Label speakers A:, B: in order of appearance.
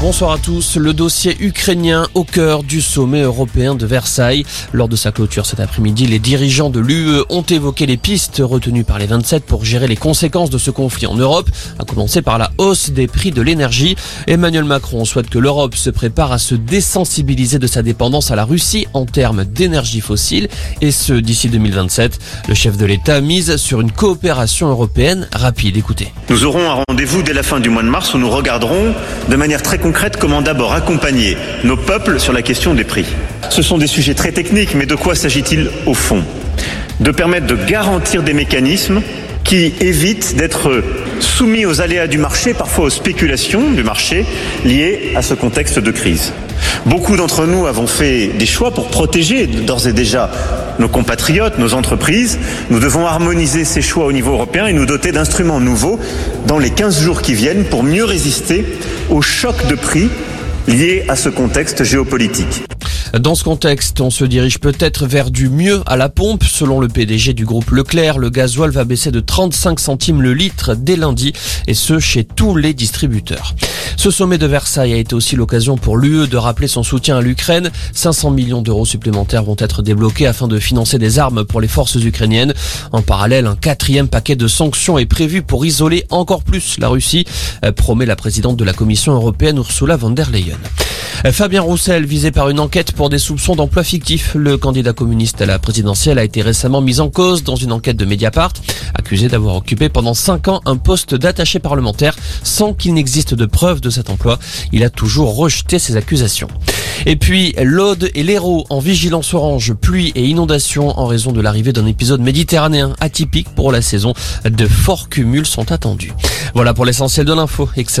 A: Bonsoir à tous. Le dossier ukrainien au cœur du sommet européen de Versailles. Lors de sa clôture cet après-midi, les dirigeants de l'UE ont évoqué les pistes retenues par les 27 pour gérer les conséquences de ce conflit en Europe, à commencer par la hausse des prix de l'énergie. Emmanuel Macron souhaite que l'Europe se prépare à se désensibiliser de sa dépendance à la Russie en termes d'énergie fossile, et ce d'ici 2027. Le chef de l'État mise sur une coopération européenne rapide. Écoutez.
B: Nous aurons un rendez-vous dès la fin du mois de mars où nous regarderons de manière très comment d'abord accompagner nos peuples sur la question des prix. Ce sont des sujets très techniques, mais de quoi s'agit-il au fond? De permettre de garantir des mécanismes qui évitent d'être soumis aux aléas du marché, parfois aux spéculations du marché liées à ce contexte de crise. Beaucoup d'entre nous avons fait des choix pour protéger d'ores et déjà nos compatriotes, nos entreprises. Nous devons harmoniser ces choix au niveau européen et nous doter d'instruments nouveaux dans les 15 jours qui viennent pour mieux résister aux chocs de prix liés à ce contexte géopolitique.
A: Dans ce contexte, on se dirige peut-être vers du mieux à la pompe. Selon le PDG du groupe Leclerc, le gasoil va baisser de 35 centimes le litre dès lundi, et ce chez tous les distributeurs. Ce sommet de Versailles a été aussi l'occasion pour l'UE de rappeler son soutien à l'Ukraine. 500 millions d'euros supplémentaires vont être débloqués afin de financer des armes pour les forces ukrainiennes. En parallèle, un quatrième paquet de sanctions est prévu pour isoler encore plus la Russie, promet la présidente de la Commission européenne Ursula von der Leyen. Fabien Roussel, visé par une enquête pour des soupçons d'emploi fictif. Le candidat communiste à la présidentielle a été récemment mis en cause dans une enquête de Mediapart, accusé d'avoir occupé pendant 5 ans un poste d'attaché parlementaire sans qu'il n'existe de preuve cet emploi. Il a toujours rejeté ces accusations. Et puis l'Aude et l'Hérault en vigilance orange, pluie et inondation en raison de l'arrivée d'un épisode méditerranéen atypique pour la saison. De forts cumuls sont attendus. Voilà pour l'essentiel de l'info. Excellente